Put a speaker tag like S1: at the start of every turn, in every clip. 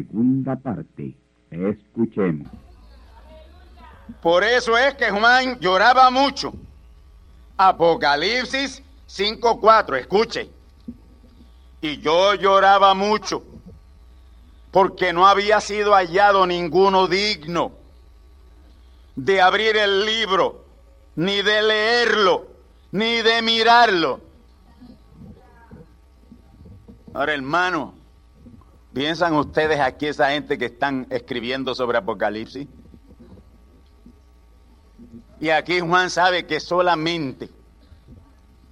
S1: Segunda parte. Escuchemos.
S2: Por eso es que Juan lloraba mucho. Apocalipsis 5.4, escuche. Y yo lloraba mucho porque no había sido hallado ninguno digno de abrir el libro, ni de leerlo, ni de mirarlo. Ahora, hermano, ¿Piensan ustedes aquí esa gente que están escribiendo sobre Apocalipsis? Y aquí Juan sabe que solamente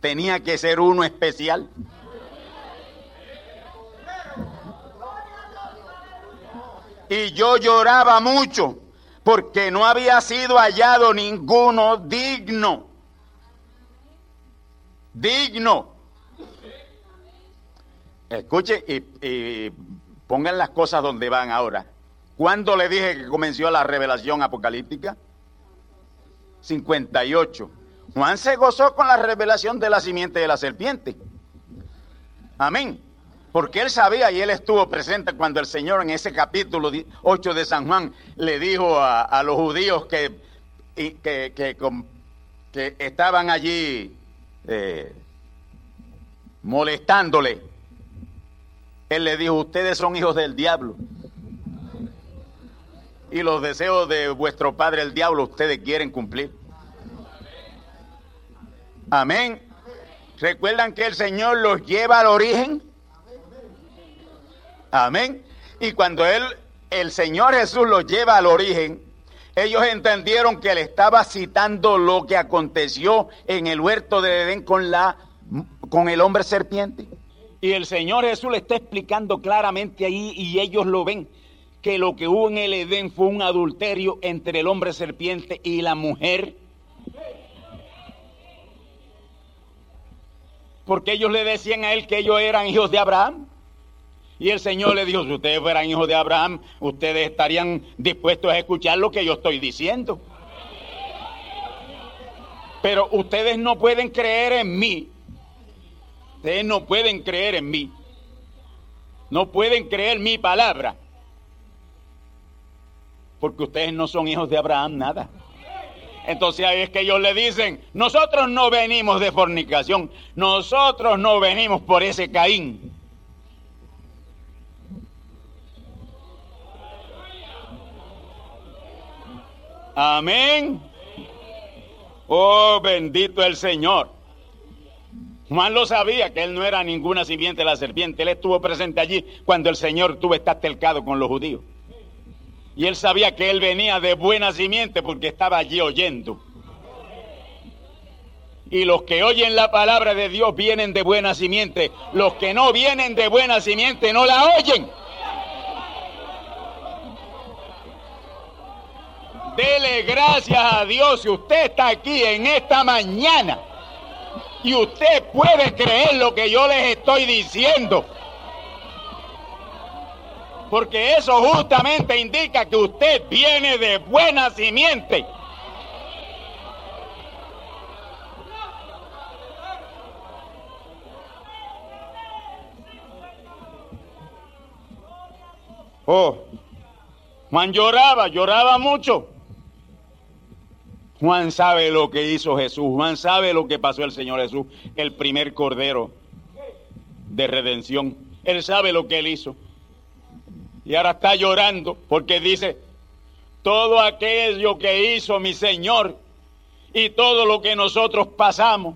S2: tenía que ser uno especial. Y yo lloraba mucho porque no había sido hallado ninguno digno. Digno. Escuche y, Pongan las cosas donde van ahora. ¿Cuándo le dije que comenzó la revelación apocalíptica? 58. Juan se gozó con la revelación de la simiente de la serpiente. Amén. Porque él sabía y él estuvo presente cuando el Señor en ese capítulo 8 de San Juan le dijo a, los judíos que, que, estaban allí eh, molestándole él le dijo, ustedes son hijos del diablo. Y los deseos de vuestro padre el diablo ustedes quieren cumplir. Amén. ¿Recuerdan que el Señor los lleva al origen? Amén. Y cuando él, el Señor Jesús los lleva al origen, ellos entendieron que él estaba citando lo que aconteció en el huerto de Edén con la con el hombre serpiente. Y el Señor Jesús le está explicando claramente ahí y ellos lo ven, que lo que hubo en el Edén fue un adulterio entre el hombre serpiente y la mujer. Porque ellos le decían a él que ellos eran hijos de Abraham. Y el Señor le dijo, si ustedes fueran hijos de Abraham, ustedes estarían dispuestos a escuchar lo que yo estoy diciendo. Pero ustedes no pueden creer en mí Ustedes no pueden creer en mí. No pueden creer mi palabra. Porque ustedes no son hijos de Abraham, nada. Entonces ahí es que ellos le dicen, nosotros no venimos de fornicación, nosotros no venimos por ese Caín. Amén. Oh, bendito el Señor. Juan lo sabía que él no era ninguna simiente de la serpiente. Él estuvo presente allí cuando el Señor tuvo estar telcado con los judíos. Y él sabía que él venía de buena simiente porque estaba allí oyendo. Y los que oyen la palabra de Dios vienen de buena simiente. Los que no vienen de buena simiente no la oyen. Dele gracias a Dios si usted está aquí en esta mañana y usted puede creer lo que yo les estoy diciendo. Porque eso justamente indica que usted viene de buena simiente. Oh, Juan lloraba, lloraba mucho. Juan sabe lo que hizo Jesús, Juan sabe lo que pasó el Señor Jesús, el primer cordero de redención. Él sabe lo que él hizo. Y ahora está llorando porque dice, todo aquello que hizo mi Señor y todo lo que nosotros pasamos,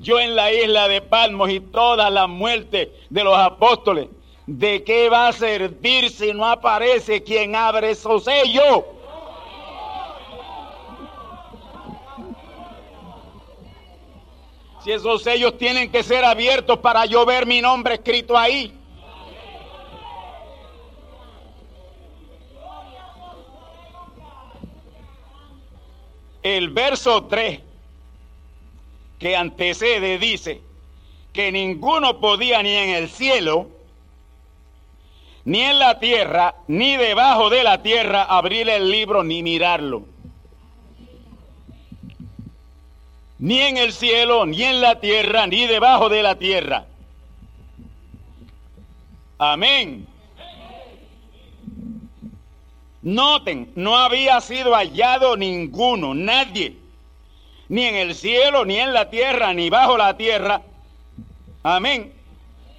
S2: yo en la isla de Palmos y toda la muerte de los apóstoles, ¿de qué va a servir si no aparece quien abre esos sellos? Si esos sellos tienen que ser abiertos para yo ver mi nombre escrito ahí. El verso 3 que antecede dice que ninguno podía ni en el cielo, ni en la tierra, ni debajo de la tierra abrir el libro ni mirarlo. Ni en el cielo, ni en la tierra, ni debajo de la tierra. Amén. Noten, no había sido hallado ninguno, nadie, ni en el cielo, ni en la tierra, ni bajo la tierra. Amén.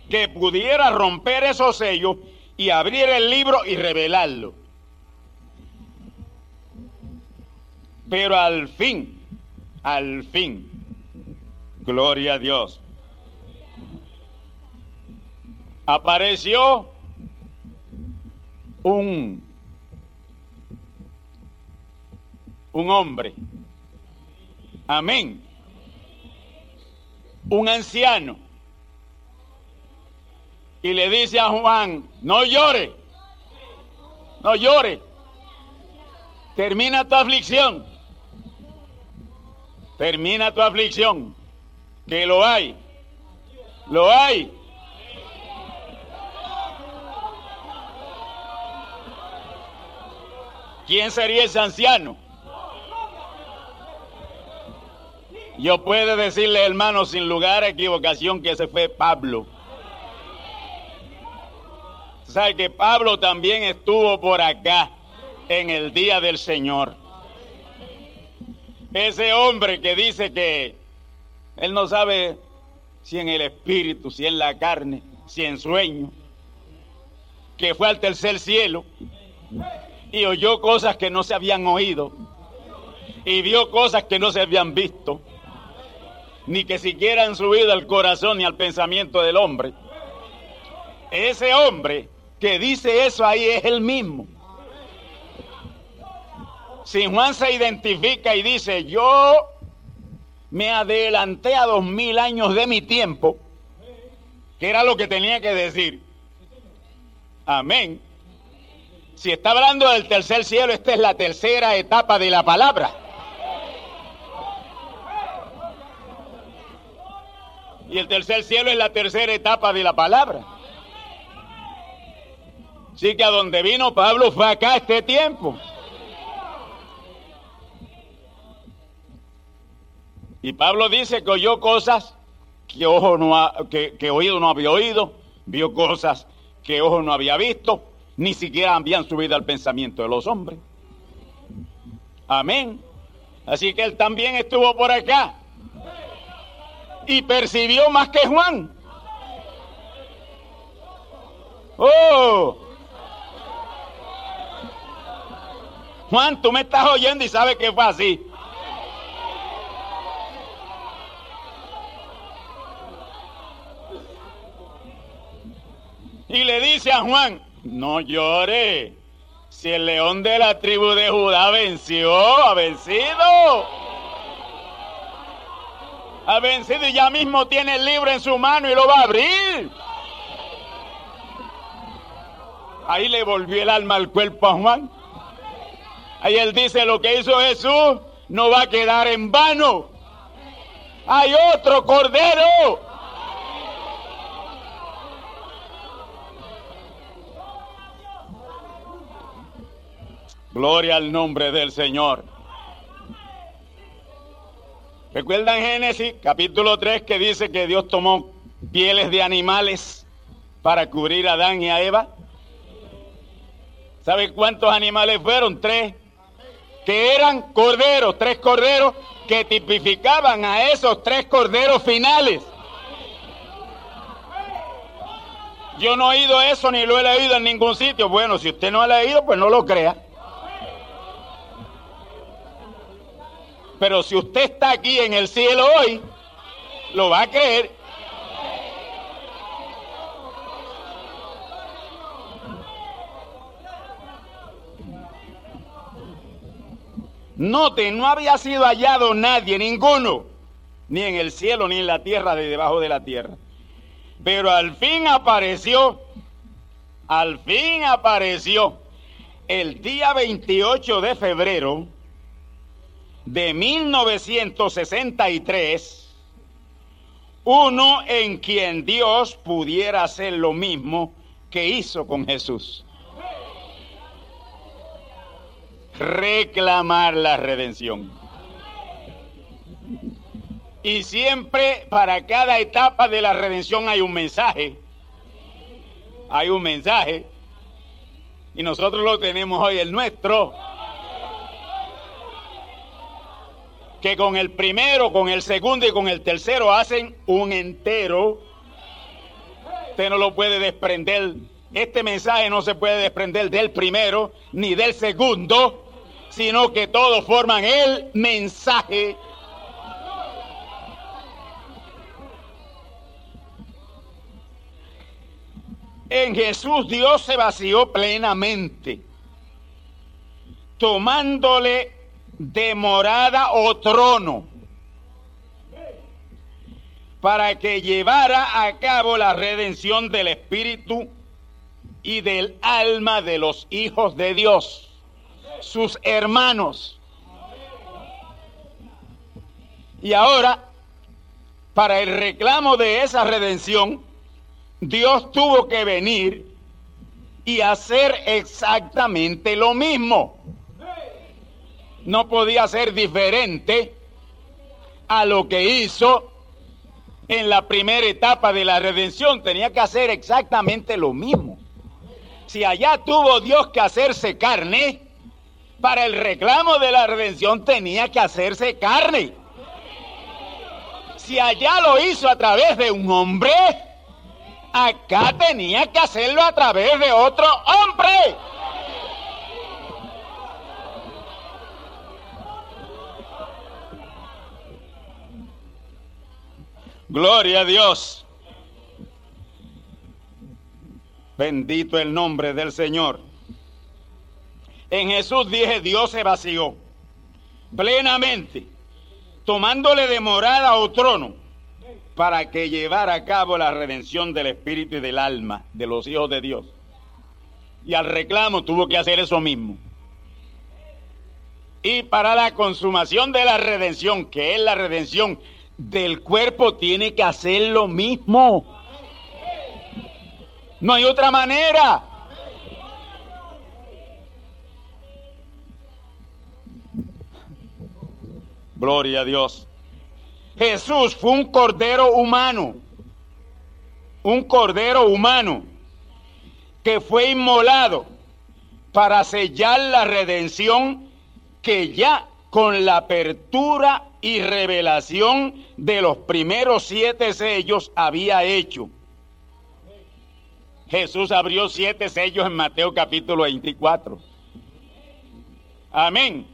S2: Que pudiera romper esos sellos y abrir el libro y revelarlo. Pero al fin, al fin, gloria a Dios, apareció un, un hombre, amén, un anciano, y le dice a Juan, no llore, no llore, termina tu aflicción, termina tu aflicción, que lo hay, lo hay. ¿Quién sería ese anciano? Yo puedo decirle, hermano, sin lugar a equivocación, que ese fue Pablo. ¿Sabe que Pablo también estuvo por acá en el día del Señor? Ese hombre que dice que él no sabe si en el espíritu, si en la carne, si en sueño, que fue al tercer cielo y oyó cosas que no se habían oído y vio cosas que no se habían visto, ni que siquiera han subido al corazón ni al pensamiento del hombre. Ese hombre que dice eso ahí es el mismo. Si Juan se identifica y dice, yo me adelanté a dos mil años de mi tiempo, que era lo que tenía que decir. Amén. Si está hablando del tercer cielo, esta es la tercera etapa de la palabra. Y el tercer cielo es la tercera etapa de la palabra. Así que a donde vino Pablo fue acá este tiempo. Y Pablo dice que oyó cosas que ojo no que, que oído no había oído, vio cosas que ojo no había visto, ni siquiera habían subido al pensamiento de los hombres. Amén. Así que él también estuvo por acá y percibió más que Juan. Oh, Juan, tú me estás oyendo y sabes que fue así. Y le dice a Juan, no llore, si el león de la tribu de Judá venció, ha vencido. Ha vencido y ya mismo tiene el libro en su mano y lo va a abrir. Ahí le volvió el alma al cuerpo a Juan. Ahí él dice, lo que hizo Jesús no va a quedar en vano. Hay otro cordero. Gloria al nombre del Señor. ¿Recuerdan Génesis capítulo 3 que dice que Dios tomó pieles de animales para cubrir a Adán y a Eva? ¿Sabe cuántos animales fueron? Tres. Que eran corderos, tres corderos que tipificaban a esos tres corderos finales. Yo no he oído eso ni lo he leído en ningún sitio. Bueno, si usted no ha leído, pues no lo crea. Pero si usted está aquí en el cielo hoy, lo va a creer. Note, no había sido hallado nadie, ninguno, ni en el cielo ni en la tierra, de debajo de la tierra. Pero al fin apareció, al fin apareció el día 28 de febrero de 1963, uno en quien Dios pudiera hacer lo mismo que hizo con Jesús. Reclamar la redención. Y siempre para cada etapa de la redención hay un mensaje. Hay un mensaje. Y nosotros lo tenemos hoy, el nuestro. Que con el primero, con el segundo y con el tercero hacen un entero. Usted no lo puede desprender. Este mensaje no se puede desprender del primero ni del segundo, sino que todos forman el mensaje. En Jesús Dios se vació plenamente, tomándole de morada o trono para que llevara a cabo la redención del espíritu y del alma de los hijos de Dios, sus hermanos. Y ahora, para el reclamo de esa redención, Dios tuvo que venir y hacer exactamente lo mismo no podía ser diferente a lo que hizo en la primera etapa de la redención. Tenía que hacer exactamente lo mismo. Si allá tuvo Dios que hacerse carne, para el reclamo de la redención tenía que hacerse carne. Si allá lo hizo a través de un hombre, acá tenía que hacerlo a través de otro hombre. Gloria a Dios. Bendito el nombre del Señor. En Jesús dije, Dios se vació plenamente, tomándole de morada o trono, para que llevara a cabo la redención del espíritu y del alma de los hijos de Dios. Y al reclamo tuvo que hacer eso mismo. Y para la consumación de la redención, que es la redención del cuerpo tiene que hacer lo mismo. No hay otra manera. Gloria a Dios. Jesús fue un cordero humano. Un cordero humano que fue inmolado para sellar la redención que ya con la apertura y revelación de los primeros siete sellos había hecho. Jesús abrió siete sellos en Mateo capítulo 24. Amén.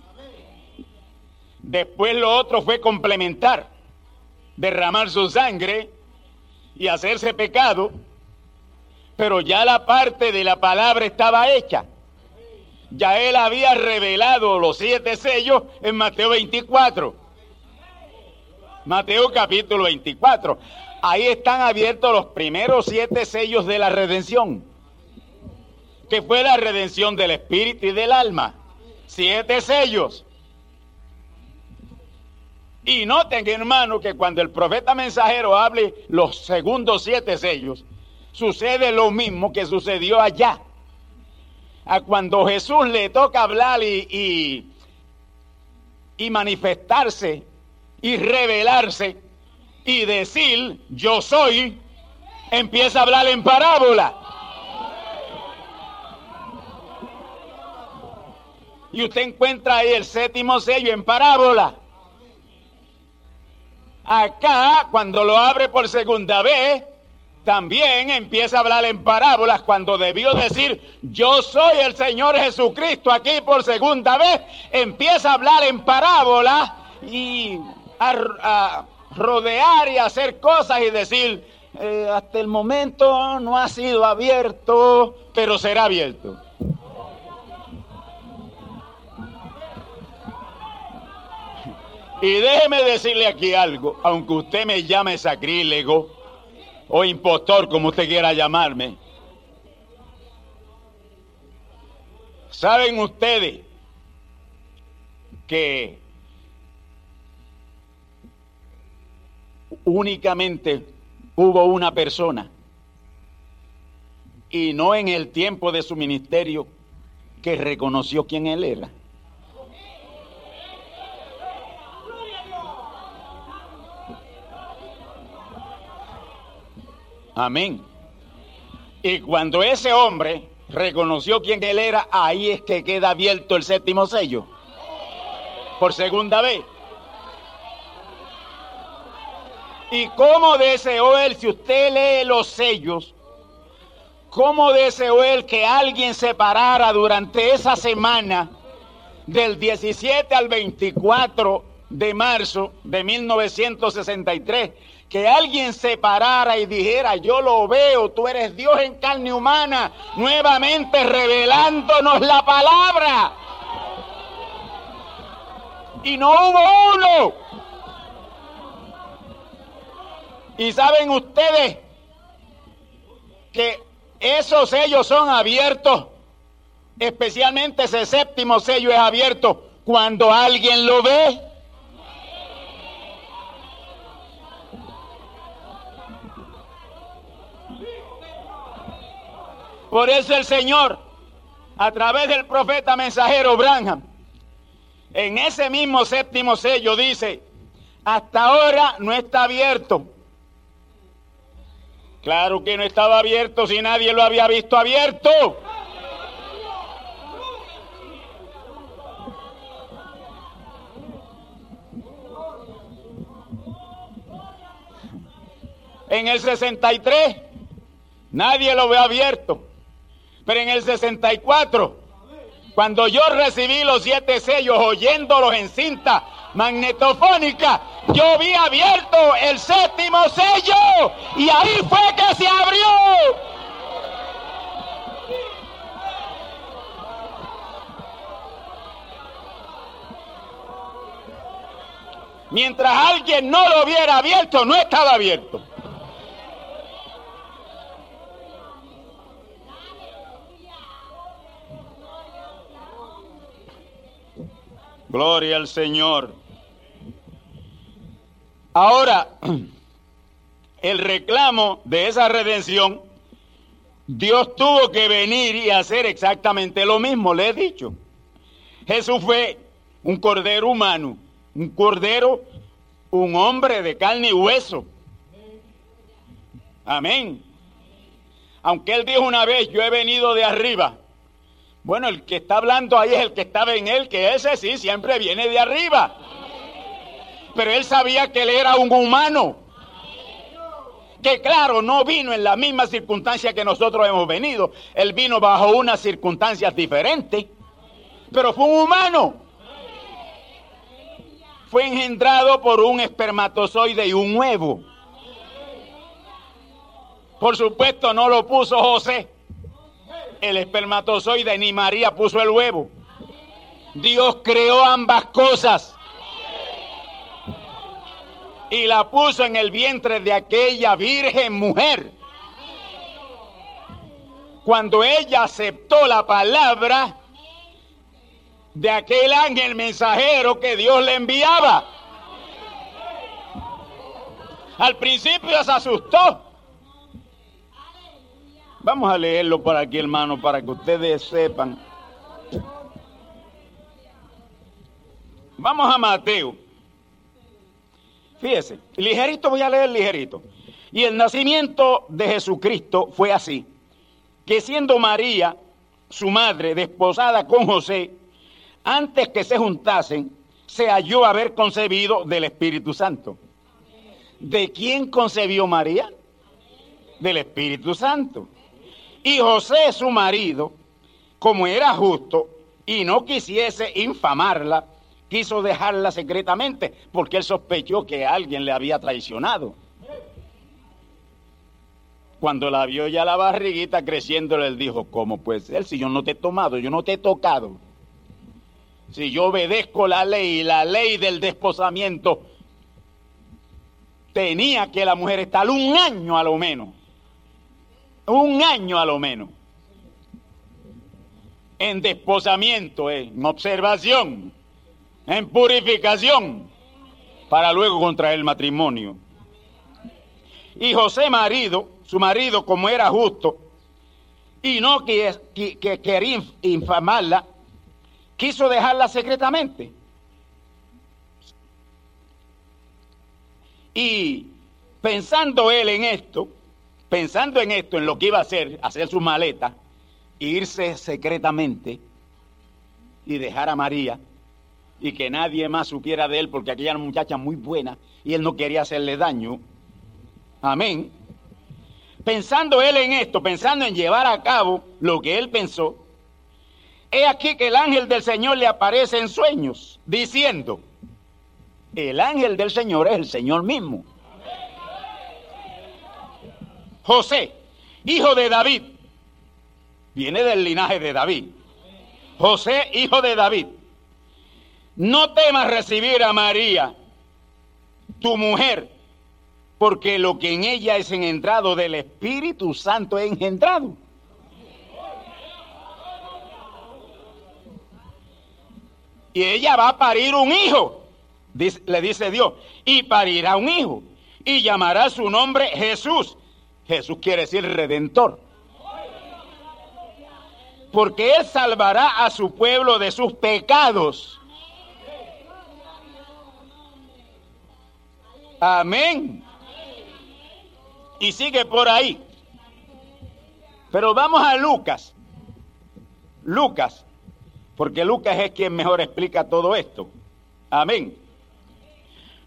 S2: Después lo otro fue complementar, derramar su sangre y hacerse pecado, pero ya la parte de la palabra estaba hecha. Ya él había revelado los siete sellos en Mateo 24. Mateo capítulo 24. Ahí están abiertos los primeros siete sellos de la redención, que fue la redención del espíritu y del alma. Siete sellos. Y noten, hermano, que cuando el profeta mensajero hable los segundos siete sellos, sucede lo mismo que sucedió allá. A cuando Jesús le toca hablar y, y, y manifestarse y revelarse y decir yo soy, empieza a hablar en parábola. Y usted encuentra ahí el séptimo sello en parábola. Acá, cuando lo abre por segunda vez, también empieza a hablar en parábolas cuando debió decir, yo soy el Señor Jesucristo aquí por segunda vez, empieza a hablar en parábolas y a, rodear y hacer cosas y decir, eh, hasta el momento no ha sido abierto, pero será abierto. Y déjeme decirle aquí algo, aunque usted me llame sacrílego o impostor, como usted quiera llamarme. ¿Saben ustedes que únicamente hubo una persona y no en el tiempo de su ministerio que reconoció quién él era? Amén. Y cuando ese hombre reconoció quién él era, ahí es que queda abierto el séptimo sello. Por segunda vez. ¿Y cómo deseó él, si usted lee los sellos, cómo deseó él que alguien se parara durante esa semana del 17 al 24 de marzo de 1963? que alguien se parara y dijera, yo lo veo, tú eres Dios en carne humana, nuevamente revelándonos la palabra. Y no hubo uno. Y saben ustedes que esos sellos son abiertos, especialmente ese séptimo sello es abierto cuando alguien lo ve. Por eso el Señor, a través del profeta mensajero Branham, en ese mismo séptimo sello dice, hasta ahora no está abierto. Claro que no estaba abierto si nadie lo había visto abierto. En el 63 nadie lo ve abierto. Pero en el 64, cuando yo recibí los siete sellos oyéndolos en cinta magnetofónica, yo vi abierto el séptimo sello y ahí fue que se abrió. Mientras alguien no lo hubiera abierto, no estaba abierto. Gloria al Señor. Ahora, el reclamo de esa redención, Dios tuvo que venir y hacer exactamente lo mismo, le he dicho. Jesús fue un cordero humano, un cordero, un hombre de carne y hueso. Amén. Aunque él dijo una vez, yo he venido de arriba. Bueno, el que está hablando ahí es el que estaba en él, que ese sí siempre viene de arriba. Pero él sabía que él era un humano. Que claro, no vino en la misma circunstancia que nosotros hemos venido. Él vino bajo unas circunstancias diferentes. Pero fue un humano. Fue engendrado por un espermatozoide y un huevo. Por supuesto, no lo puso José el espermatozoide ni María puso el huevo. Dios creó ambas cosas. Y la puso en el vientre de aquella virgen mujer. Cuando ella aceptó la palabra de aquel ángel mensajero que Dios le enviaba. Al principio se asustó. Vamos a leerlo por aquí, hermano, para que ustedes sepan. Vamos a Mateo. Fíjese, ligerito voy a leer ligerito. Y el nacimiento de Jesucristo fue así, que siendo María, su madre, desposada con José, antes que se juntasen, se halló haber concebido del Espíritu Santo. ¿De quién concebió María? Del Espíritu Santo. Y José, su marido, como era justo y no quisiese infamarla, quiso dejarla secretamente porque él sospechó que alguien le había traicionado. Cuando la vio ya la barriguita creciendo, él dijo, ¿cómo puede ser si yo no te he tomado, yo no te he tocado? Si yo obedezco la ley, la ley del desposamiento, tenía que la mujer estar un año a lo menos. Un año a lo menos. En desposamiento, en observación, en purificación, para luego contraer el matrimonio. Y José marido, su marido como era justo, y no que, que quería infamarla, quiso dejarla secretamente. Y pensando él en esto, pensando en esto, en lo que iba a hacer, hacer su maleta, irse secretamente y dejar a María y que nadie más supiera de él porque aquella era una muchacha muy buena y él no quería hacerle daño. Amén. Pensando él en esto, pensando en llevar a cabo lo que él pensó, He aquí que el ángel del Señor le aparece en sueños, diciendo, el ángel del Señor es el Señor mismo. José, hijo de David, viene del linaje de David. José, hijo de David, no temas recibir a María, tu mujer, porque lo que en ella es engendrado del Espíritu Santo es engendrado. y ella va a parir un hijo, le dice Dios, y parirá un hijo, y llamará su nombre Jesús. Jesús quiere decir redentor. Porque Él salvará a su pueblo de sus pecados. Amén. Y sigue por ahí. Pero vamos a Lucas. Lucas porque Lucas es quien mejor explica todo esto. Amén.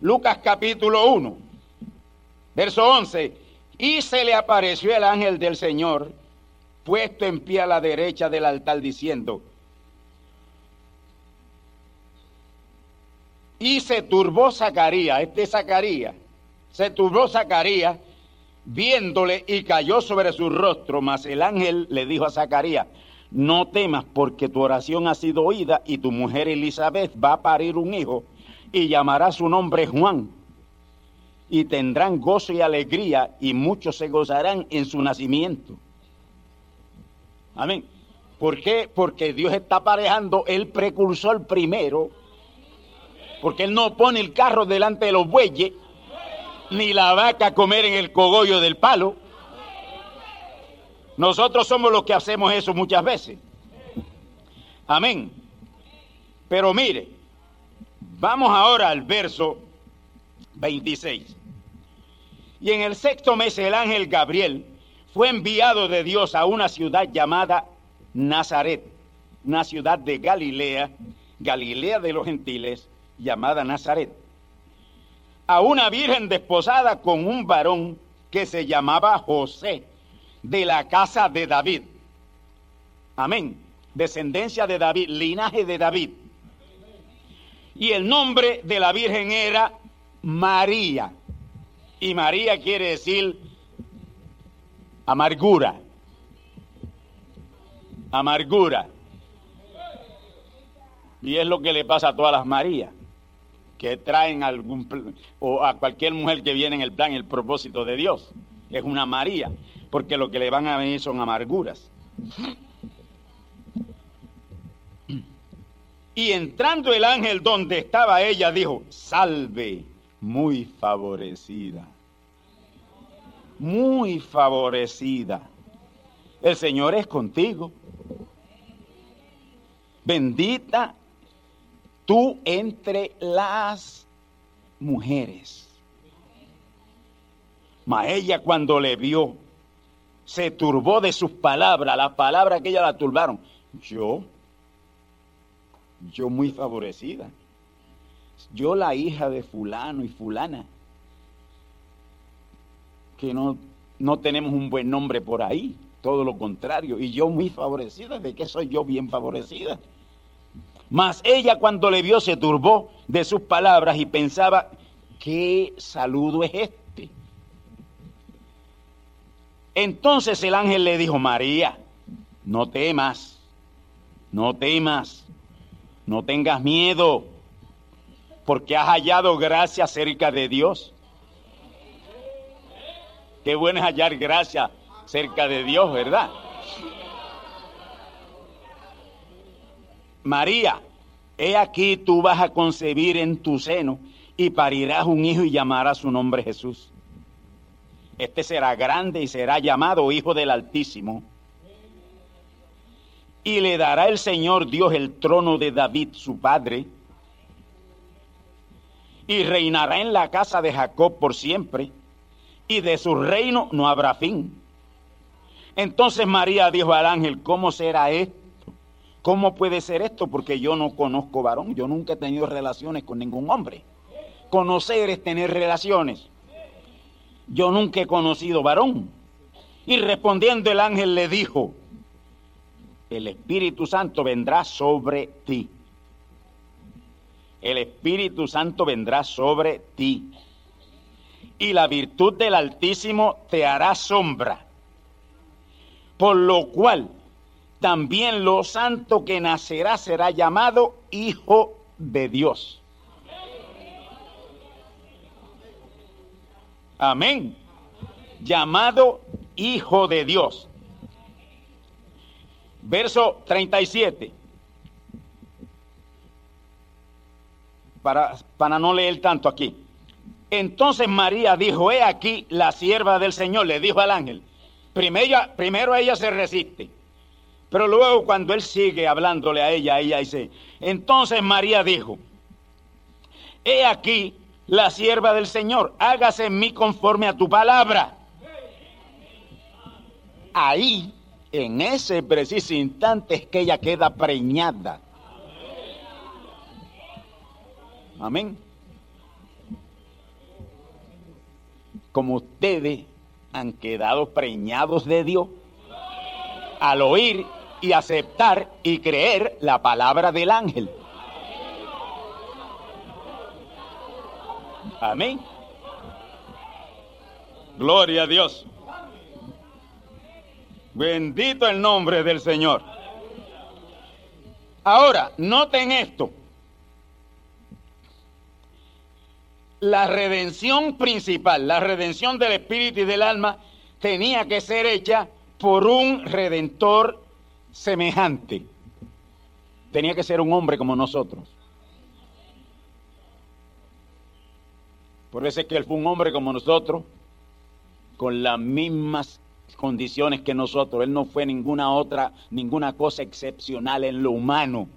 S2: Lucas capítulo 1, verso 11. Y se le apareció el ángel del Señor, puesto en pie a la derecha del altar, diciendo, y se turbó Zacarías, este Zacarías, se turbó Zacarías viéndole y cayó sobre su rostro, mas el ángel le dijo a Zacarías, no temas porque tu oración ha sido oída y tu mujer Elizabeth va a parir un hijo y llamará su nombre Juan. Y tendrán gozo y alegría y muchos se gozarán en su nacimiento. Amén. ¿Por qué? Porque Dios está aparejando el precursor primero. Porque Él no pone el carro delante de los bueyes, ni la vaca a comer en el cogollo del palo. Nosotros somos los que hacemos eso muchas veces. Amén. Pero mire, vamos ahora al verso 26. Y en el sexto mes el ángel Gabriel fue enviado de Dios a una ciudad llamada Nazaret, una ciudad de Galilea, Galilea de los gentiles, llamada Nazaret, a una virgen desposada con un varón que se llamaba José de la casa de David. Amén. Descendencia de David, linaje de David. Y el nombre de la Virgen era María. Y María quiere decir amargura. Amargura. Y es lo que le pasa a todas las Marías, que traen algún o a cualquier mujer que viene en el plan el propósito de Dios. Es una María, porque lo que le van a venir son amarguras. Y entrando el ángel donde estaba ella, dijo, salve, muy favorecida. Muy favorecida. El Señor es contigo. Bendita tú entre las mujeres. Mas ella cuando le vio, se turbó de sus palabras, las palabras que ella la turbaron. Yo, yo muy favorecida. Yo la hija de fulano y fulana, que no, no tenemos un buen nombre por ahí, todo lo contrario, y yo muy favorecida, ¿de qué soy yo bien favorecida? Mas ella cuando le vio se turbó de sus palabras y pensaba, ¿qué saludo es este? Entonces el ángel le dijo, María, no temas, no temas, no tengas miedo, porque has hallado gracia cerca de Dios. Qué bueno es hallar gracia cerca de Dios, ¿verdad? María, he aquí tú vas a concebir en tu seno y parirás un hijo y llamarás su nombre Jesús. Este será grande y será llamado Hijo del Altísimo. Y le dará el Señor Dios el trono de David, su padre, y reinará en la casa de Jacob por siempre, y de su reino no habrá fin. Entonces María dijo al ángel, ¿cómo será esto? ¿Cómo puede ser esto? Porque yo no conozco varón, yo nunca he tenido relaciones con ningún hombre. Conocer es tener relaciones. Yo nunca he conocido varón. Y respondiendo el ángel le dijo, el Espíritu Santo vendrá sobre ti. El Espíritu Santo vendrá sobre ti. Y la virtud del Altísimo te hará sombra. Por lo cual también lo santo que nacerá será llamado Hijo de Dios. Amén. Llamado Hijo de Dios. Verso 37. Para, para no leer tanto aquí. Entonces María dijo, he aquí la sierva del Señor, le dijo al ángel. Primero, primero ella se resiste. Pero luego cuando él sigue hablándole a ella, ella dice, entonces María dijo, he aquí la sierva del Señor, hágase en mí conforme a tu palabra. Ahí, en ese preciso instante, es que ella queda preñada. Amén. Como ustedes han quedado preñados de Dios al oír y aceptar y creer la palabra del ángel. Amén. Gloria a Dios. Bendito el nombre del Señor. Ahora, noten esto. La redención principal, la redención del espíritu y del alma, tenía que ser hecha por un redentor semejante. Tenía que ser un hombre como nosotros. Por eso es que él fue un hombre como nosotros, con las mismas condiciones que nosotros. Él no fue ninguna otra, ninguna cosa excepcional en lo humano.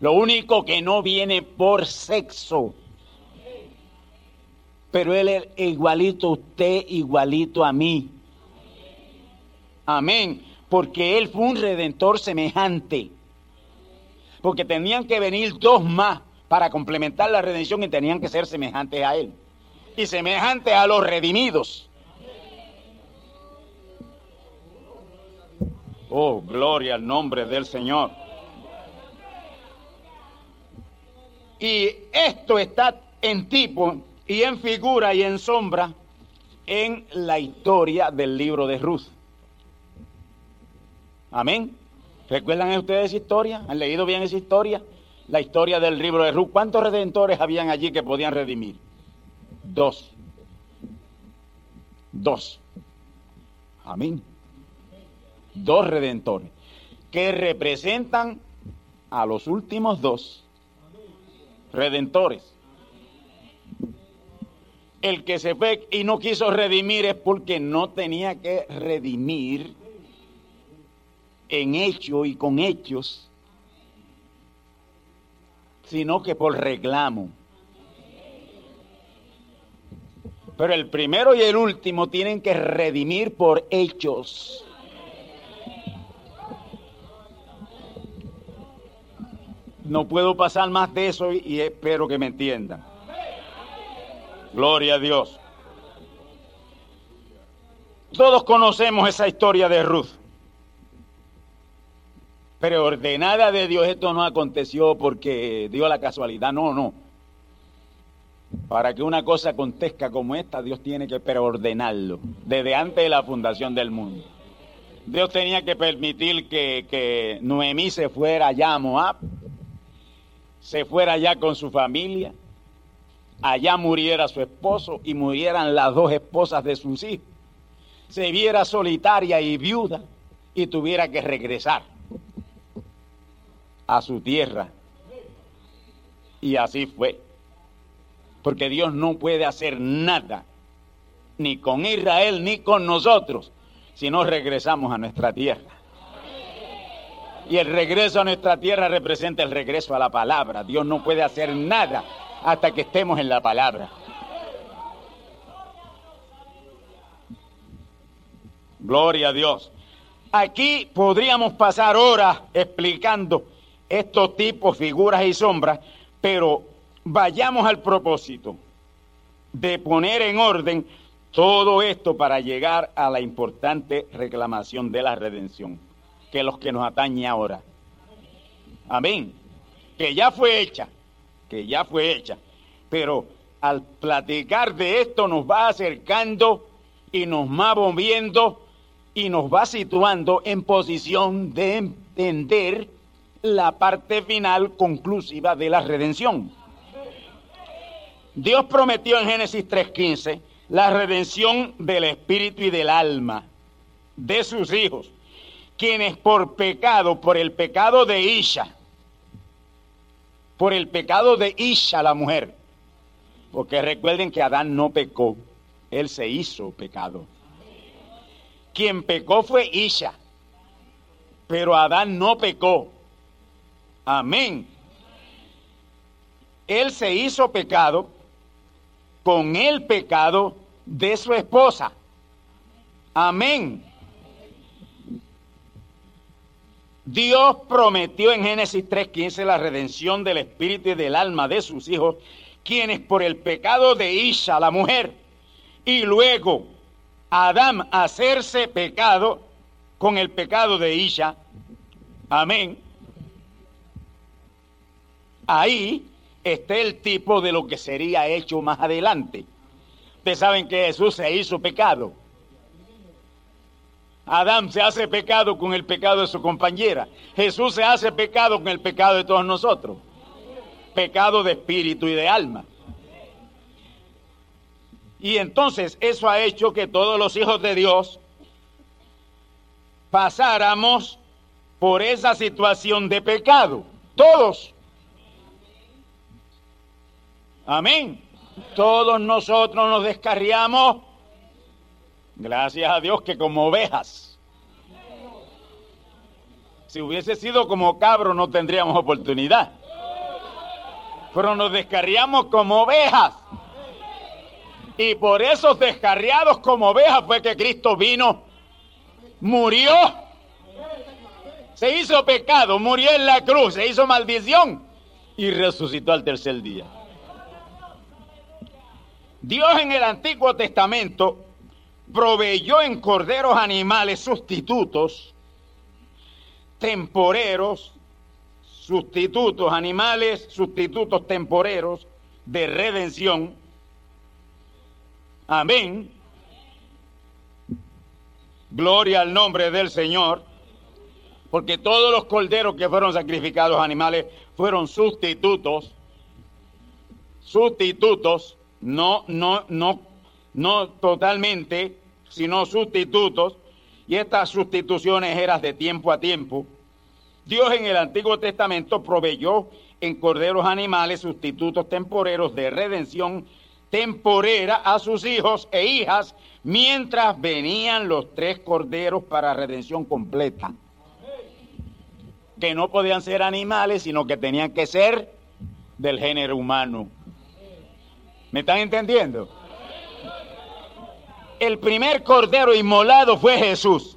S2: Lo único que no viene por sexo. Pero él es igualito a usted, igualito a mí. Amén. Porque él fue un redentor semejante. Porque tenían que venir dos más para complementar la redención y tenían que ser semejantes a él. Y semejantes a los redimidos. Oh, gloria al nombre del Señor. Y esto está en tipo y en figura y en sombra en la historia del libro de Ruth. Amén. ¿Recuerdan ustedes esa historia? ¿Han leído bien esa historia? la historia del libro de Ruth, ¿cuántos redentores habían allí que podían redimir? Dos. Dos. Amén. Dos redentores que representan a los últimos dos redentores. El que se fue y no quiso redimir es porque no tenía que redimir en hecho y con hechos, sino que por reclamo. Pero el primero y el último tienen que redimir por hechos. No puedo pasar más de eso y espero que me entiendan. Gloria a Dios. Todos conocemos esa historia de Ruth. Pero ordenada de Dios esto no aconteció porque dio la casualidad. No, no. Para que una cosa acontezca como esta, Dios tiene que preordenarlo desde antes de la fundación del mundo. Dios tenía que permitir que, que Noemí se fuera allá a Moab, se fuera allá con su familia, allá muriera su esposo y murieran las dos esposas de sus hijos, se viera solitaria y viuda y tuviera que regresar a su tierra. Y así fue. Porque Dios no puede hacer nada, ni con Israel, ni con nosotros, si no regresamos a nuestra tierra. Y el regreso a nuestra tierra representa el regreso a la palabra. Dios no puede hacer nada hasta que estemos en la palabra. Gloria a Dios. Aquí podríamos pasar horas explicando estos tipos, figuras y sombras, pero vayamos al propósito de poner en orden todo esto para llegar a la importante reclamación de la redención, que es lo que nos atañe ahora. Amén. Que ya fue hecha, que ya fue hecha, pero al platicar de esto nos va acercando y nos va moviendo y nos va situando en posición de entender la parte final conclusiva de la redención. Dios prometió en Génesis 3.15 la redención del espíritu y del alma de sus hijos, quienes por pecado, por el pecado de Isha, por el pecado de Isha, la mujer, porque recuerden que Adán no pecó, él se hizo pecado. Quien pecó fue Isha, pero Adán no pecó. Amén. Él se hizo pecado con el pecado de su esposa. Amén. Dios prometió en Génesis 3:15 la redención del espíritu y del alma de sus hijos, quienes por el pecado de Isha, la mujer, y luego Adán hacerse pecado con el pecado de Isha. Amén Ahí está el tipo de lo que sería hecho más adelante. Ustedes saben que Jesús se hizo pecado. Adán se hace pecado con el pecado de su compañera. Jesús se hace pecado con el pecado de todos nosotros. Pecado de espíritu y de alma. Y entonces eso ha hecho que todos los hijos de Dios pasáramos por esa situación de pecado. Todos. Amén. Todos nosotros nos descarriamos, gracias a Dios que como ovejas. Si hubiese sido como cabro no tendríamos oportunidad. Pero nos descarriamos como ovejas. Y por esos descarriados como ovejas fue que Cristo vino, murió, se hizo pecado, murió en la cruz, se hizo maldición y resucitó al tercer día. Dios en el Antiguo Testamento proveyó en corderos animales sustitutos, temporeros, sustitutos animales, sustitutos temporeros de redención. Amén. Gloria al nombre del Señor. porque todos los corderos que fueron sacrificados animales fueron sustitutos, sustitutos, no, no, no, no totalmente, sino sustitutos, y estas sustituciones eran de tiempo a tiempo. Dios en el Antiguo Testamento proveyó en corderos animales sustitutos temporeros de redención temporera a sus hijos e hijas mientras venían los tres corderos para redención completa. Que no podían ser animales, sino que tenían que ser del género humano. ¿Me están entendiendo? El primer cordero inmolado fue Jesús.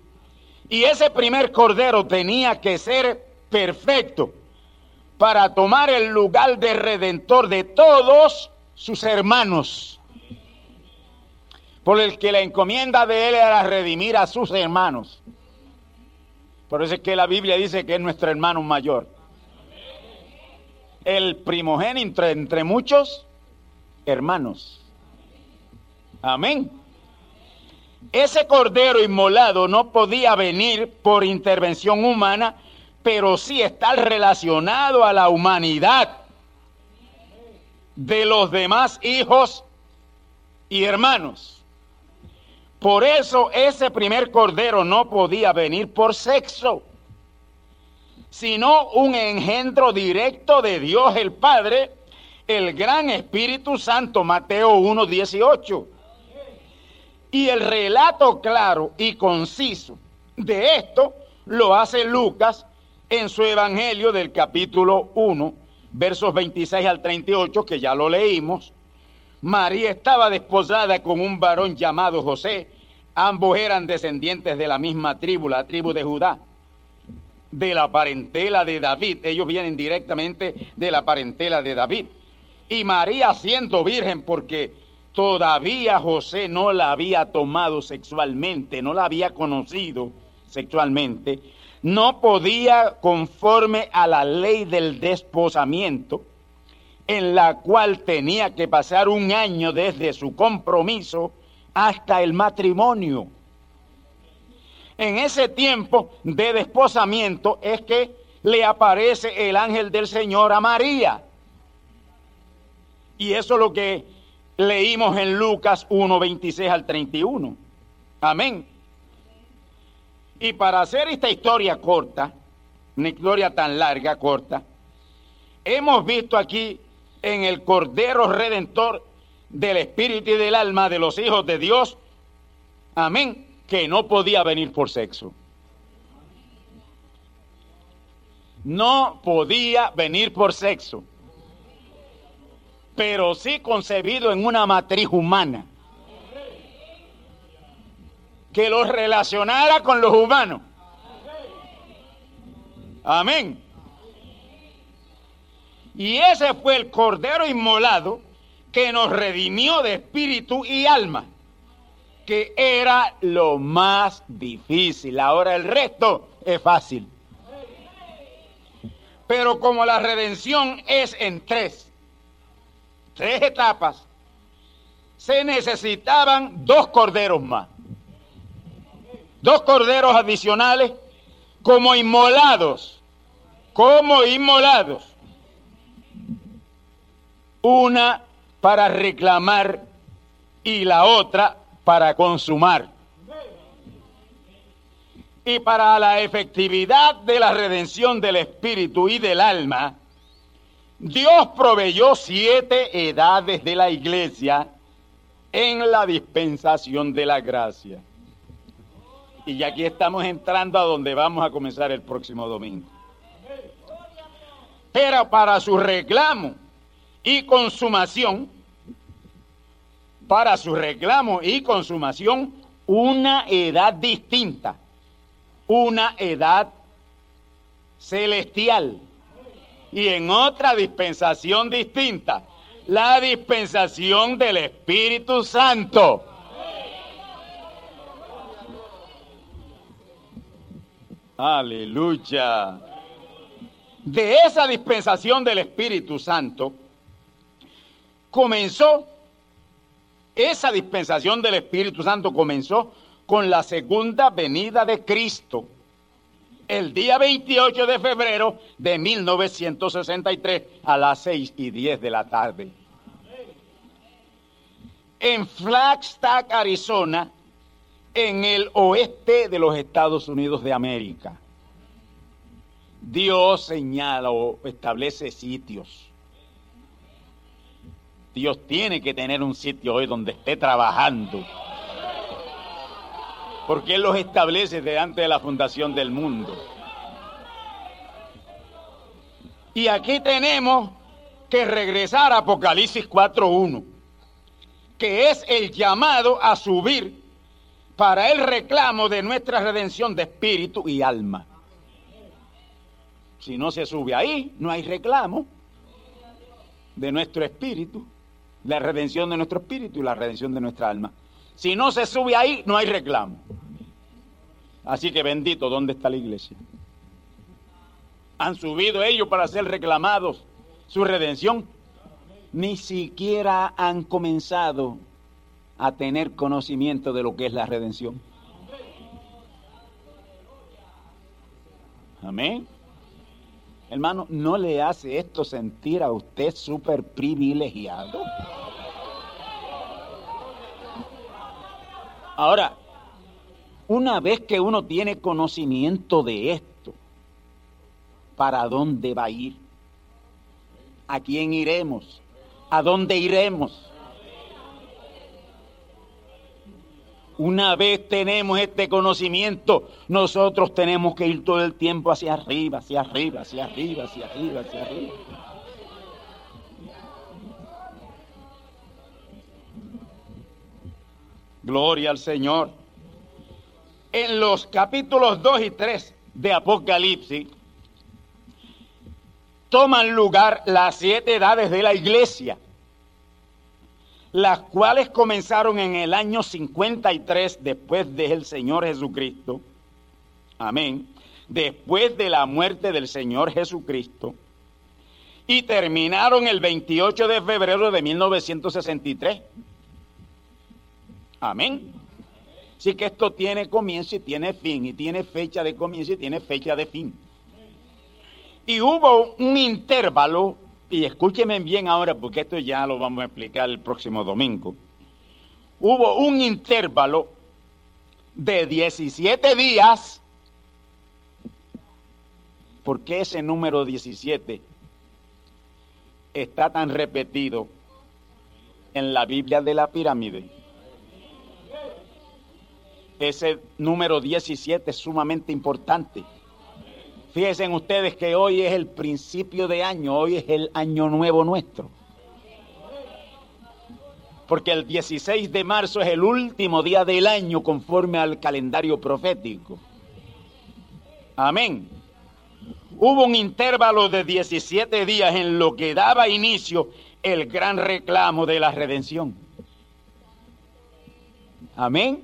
S2: Y ese primer cordero tenía que ser perfecto para tomar el lugar de redentor de todos sus hermanos, por el que la encomienda de él era redimir a sus hermanos. Por eso es que la Biblia dice que es nuestro hermano mayor. El primogénito entre muchos hermanos. Amén. Ese cordero inmolado no podía venir por intervención humana, pero sí estar relacionado a la humanidad de los demás hijos y hermanos. Por eso ese primer cordero no podía venir por sexo, sino un engendro directo de Dios el Padre, el gran Espíritu Santo, Mateo 1.18. Y el relato claro y conciso de esto lo hace Lucas en su Evangelio del capítulo 1, versos 26 al 38, que ya lo leímos, María estaba desposada con un varón llamado José. Ambos eran descendientes de la misma tribu, la tribu de Judá, de la parentela de David. Ellos vienen directamente de la parentela de David. Y María siendo virgen porque todavía José no la había tomado sexualmente, no la había conocido sexualmente, no podía, conforme a la ley del desposamiento, en la cual tenía que pasar un año desde su compromiso hasta el matrimonio. En ese tiempo de desposamiento es que le aparece el ángel del Señor a María. Y eso es lo que leímos en Lucas 1, 26 al 31. Amén. Y para hacer esta historia corta, una historia tan larga, corta, hemos visto aquí en el Cordero Redentor del Espíritu y del alma de los hijos de Dios, amén, que no podía venir por sexo. No podía venir por sexo, pero sí concebido en una matriz humana que los relacionara con los humanos. Amén. Y ese fue el cordero inmolado que nos redimió de espíritu y alma, que era lo más difícil. Ahora el resto es fácil. Pero como la redención es en tres, tres etapas, se necesitaban dos corderos más dos corderos adicionales como inmolados, como inmolados. Una para reclamar y la otra para consumar. Y para la efectividad de la redención del espíritu y del alma, Dios proveyó siete edades de la iglesia en la dispensación de la gracia. Y aquí estamos entrando a donde vamos a comenzar el próximo domingo. Pero para su reclamo y consumación, para su reclamo y consumación, una edad distinta, una edad celestial y en otra dispensación distinta, la dispensación del Espíritu Santo. Aleluya. De esa dispensación del Espíritu Santo comenzó, esa dispensación del Espíritu Santo comenzó con la segunda venida de Cristo el día 28 de febrero de 1963 a las 6 y 10 de la tarde. En Flagstaff, Arizona, en el oeste de los Estados Unidos de América. Dios señala o establece sitios. Dios tiene que tener un sitio hoy donde esté trabajando. Porque Él los establece delante de la fundación del mundo. Y aquí tenemos que regresar a Apocalipsis 4.1, que es el llamado a subir para el reclamo de nuestra redención de espíritu y alma. Si no se sube ahí, no hay reclamo de nuestro espíritu, la redención de nuestro espíritu y la redención de nuestra alma. Si no se sube ahí, no hay reclamo. Así que bendito, ¿dónde está la iglesia? Han subido ellos para ser reclamados su redención. Ni siquiera han comenzado a tener conocimiento de lo que es la redención. Amén. Hermano, ¿no le hace esto sentir a usted súper privilegiado? Ahora, una vez que uno tiene conocimiento de esto, ¿para dónde va a ir? ¿A quién iremos? ¿A dónde iremos? Una vez tenemos este conocimiento, nosotros tenemos que ir todo el tiempo hacia arriba, hacia arriba, hacia arriba, hacia arriba, hacia arriba. Gloria al Señor. En los capítulos 2 y 3 de Apocalipsis toman lugar las siete edades de la iglesia las cuales comenzaron en el año 53 después del Señor Jesucristo. Amén. Después de la muerte del Señor Jesucristo. Y terminaron el 28 de febrero de 1963. Amén. Así que esto tiene comienzo y tiene fin, y tiene fecha de comienzo y tiene fecha de fin. Y hubo un intervalo y escúcheme bien ahora porque esto ya lo vamos a explicar el próximo domingo. Hubo un intervalo de 17 días. ¿Por qué ese número 17 está tan repetido en la Biblia de la pirámide? Ese número 17 es sumamente importante Fíjense ustedes que hoy es el principio de año, hoy es el año nuevo nuestro. Porque el 16 de marzo es el último día del año conforme al calendario profético. Amén. Hubo un intervalo de 17 días en lo que daba inicio el gran reclamo de la redención. Amén.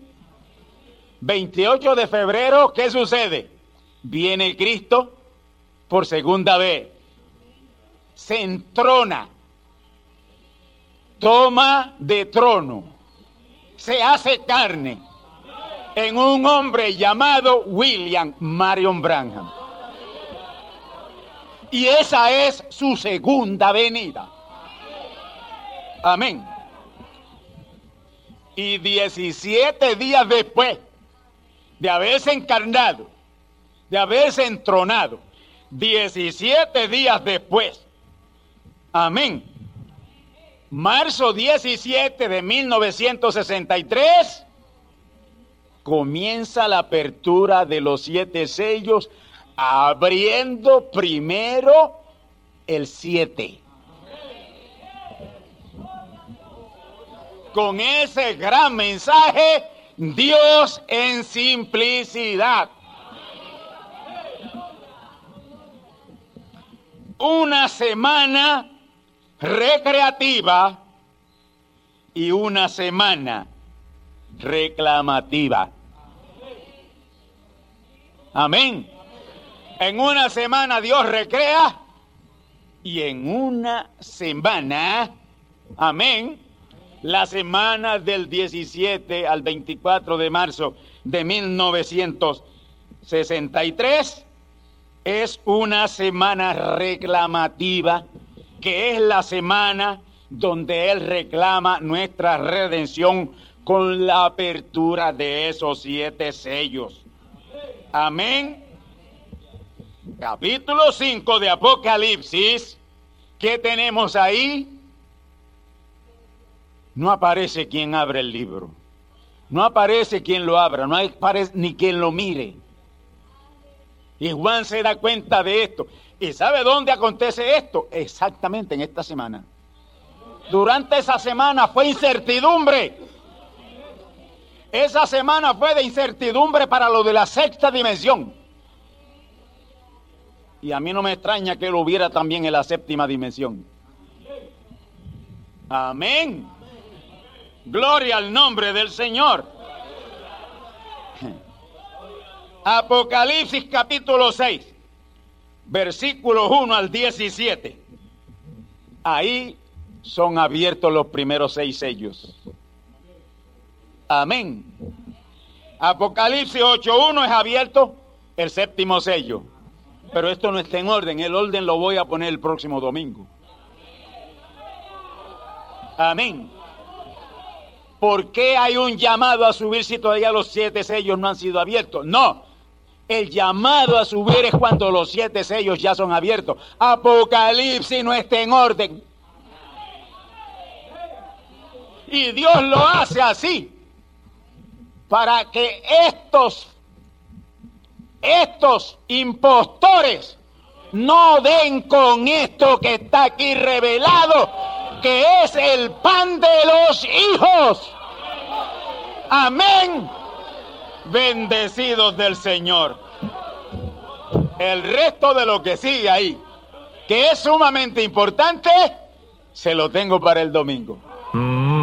S2: 28 de febrero, ¿qué sucede? Viene Cristo por segunda vez. Se entrona. Toma de trono. Se hace carne en un hombre llamado William Marion Branham. Y esa es su segunda venida. Amén. Y 17 días después de haberse encarnado, de haberse entronado 17 días después. Amén. Marzo 17 de 1963 comienza la apertura de los siete sellos abriendo primero el 7. Con ese gran mensaje, Dios en simplicidad. una semana recreativa y una semana reclamativa. Amén. En una semana Dios recrea y en una semana, amén, la semana del 17 al 24 de marzo de 1963, es una semana reclamativa, que es la semana donde Él reclama nuestra redención con la apertura de esos siete sellos. Amén. Capítulo 5 de Apocalipsis, ¿qué tenemos ahí? No aparece quien abre el libro. No aparece quien lo abra, no aparece ni quien lo mire. Y Juan se da cuenta de esto. ¿Y sabe dónde acontece esto? Exactamente en esta semana. Durante esa semana fue incertidumbre. Esa semana fue de incertidumbre para lo de la sexta dimensión. Y a mí no me extraña que lo hubiera también en la séptima dimensión. Amén. Gloria al nombre del Señor. Apocalipsis capítulo 6, versículos 1 al 17. Ahí son abiertos los primeros seis sellos. Amén. Apocalipsis 8.1 es abierto el séptimo sello. Pero esto no está en orden. El orden lo voy a poner el próximo domingo. Amén. ¿Por qué hay un llamado a subir si todavía los siete sellos no han sido abiertos? No. El llamado a subir es cuando los siete sellos ya son abiertos. Apocalipsis no está en orden. Y Dios lo hace así. Para que estos, estos impostores no den con esto que está aquí revelado, que es el pan de los hijos. Amén. Bendecidos del Señor. El resto de lo que sigue ahí, que es sumamente importante, se lo tengo para el domingo.
S1: Y